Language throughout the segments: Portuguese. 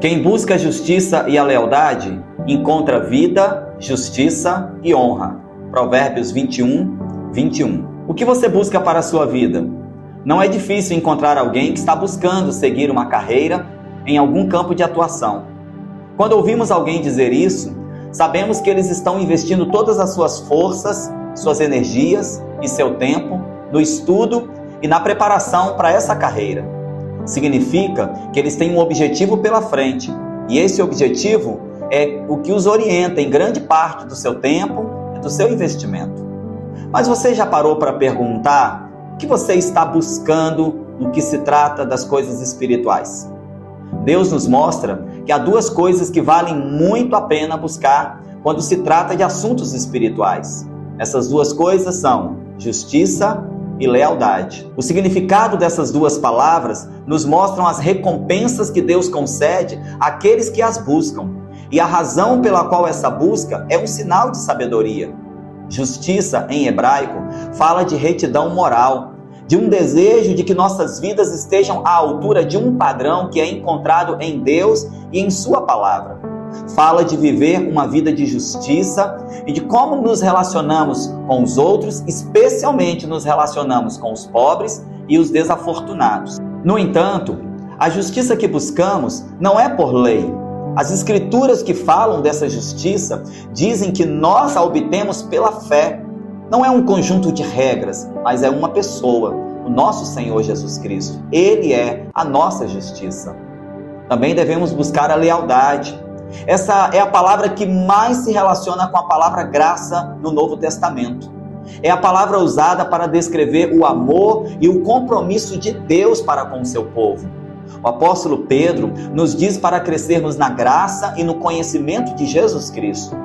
Quem busca a justiça e a lealdade encontra vida, justiça e honra. Provérbios 21, 21. O que você busca para a sua vida? Não é difícil encontrar alguém que está buscando seguir uma carreira em algum campo de atuação. Quando ouvimos alguém dizer isso, sabemos que eles estão investindo todas as suas forças, suas energias e seu tempo no estudo e na preparação para essa carreira. Significa que eles têm um objetivo pela frente, e esse objetivo é o que os orienta em grande parte do seu tempo e do seu investimento. Mas você já parou para perguntar o que você está buscando no que se trata das coisas espirituais? Deus nos mostra que há duas coisas que valem muito a pena buscar quando se trata de assuntos espirituais. Essas duas coisas são justiça e lealdade. O significado dessas duas palavras nos mostram as recompensas que Deus concede àqueles que as buscam e a razão pela qual essa busca é um sinal de sabedoria. Justiça, em hebraico, fala de retidão moral, de um desejo de que nossas vidas estejam à altura de um padrão que é encontrado em Deus e em Sua palavra fala de viver uma vida de justiça e de como nos relacionamos com os outros, especialmente nos relacionamos com os pobres e os desafortunados. No entanto, a justiça que buscamos não é por lei. As escrituras que falam dessa justiça dizem que nós a obtemos pela fé. Não é um conjunto de regras, mas é uma pessoa, o nosso Senhor Jesus Cristo. Ele é a nossa justiça. Também devemos buscar a lealdade essa é a palavra que mais se relaciona com a palavra graça no Novo Testamento. É a palavra usada para descrever o amor e o compromisso de Deus para com o seu povo. O apóstolo Pedro nos diz para crescermos na graça e no conhecimento de Jesus Cristo.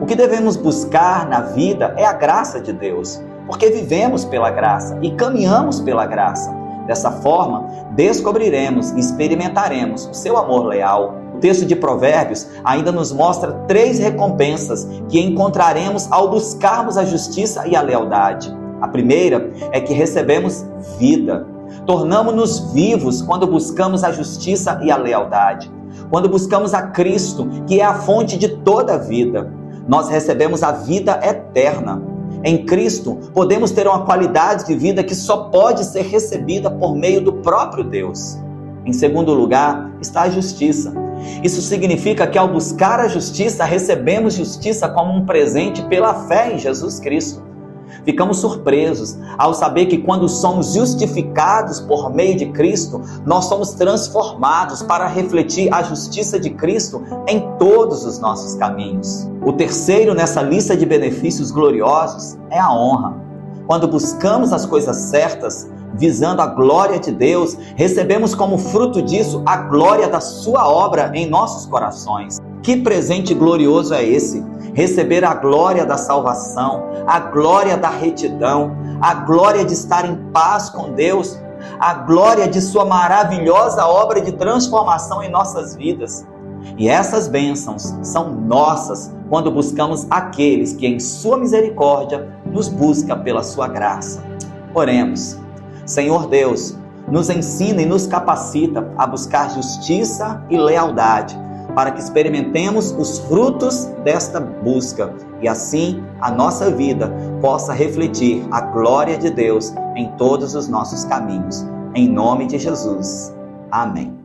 O que devemos buscar na vida é a graça de Deus, porque vivemos pela graça e caminhamos pela graça. Dessa forma, descobriremos e experimentaremos o seu amor leal, texto de Provérbios ainda nos mostra três recompensas que encontraremos ao buscarmos a justiça e a lealdade. A primeira é que recebemos vida. Tornamos-nos vivos quando buscamos a justiça e a lealdade. Quando buscamos a Cristo, que é a fonte de toda a vida, nós recebemos a vida eterna. Em Cristo, podemos ter uma qualidade de vida que só pode ser recebida por meio do próprio Deus. Em segundo lugar, está a justiça. Isso significa que ao buscar a justiça, recebemos justiça como um presente pela fé em Jesus Cristo. Ficamos surpresos ao saber que quando somos justificados por meio de Cristo, nós somos transformados para refletir a justiça de Cristo em todos os nossos caminhos. O terceiro nessa lista de benefícios gloriosos é a honra. Quando buscamos as coisas certas, visando a glória de Deus, recebemos como fruto disso a glória da Sua obra em nossos corações. Que presente glorioso é esse! Receber a glória da salvação, a glória da retidão, a glória de estar em paz com Deus, a glória de Sua maravilhosa obra de transformação em nossas vidas. E essas bênçãos são nossas quando buscamos aqueles que, em Sua misericórdia, nos busca pela Sua graça. Oremos. Senhor Deus, nos ensina e nos capacita a buscar justiça e lealdade, para que experimentemos os frutos desta busca e assim a nossa vida possa refletir a glória de Deus em todos os nossos caminhos. Em nome de Jesus. Amém.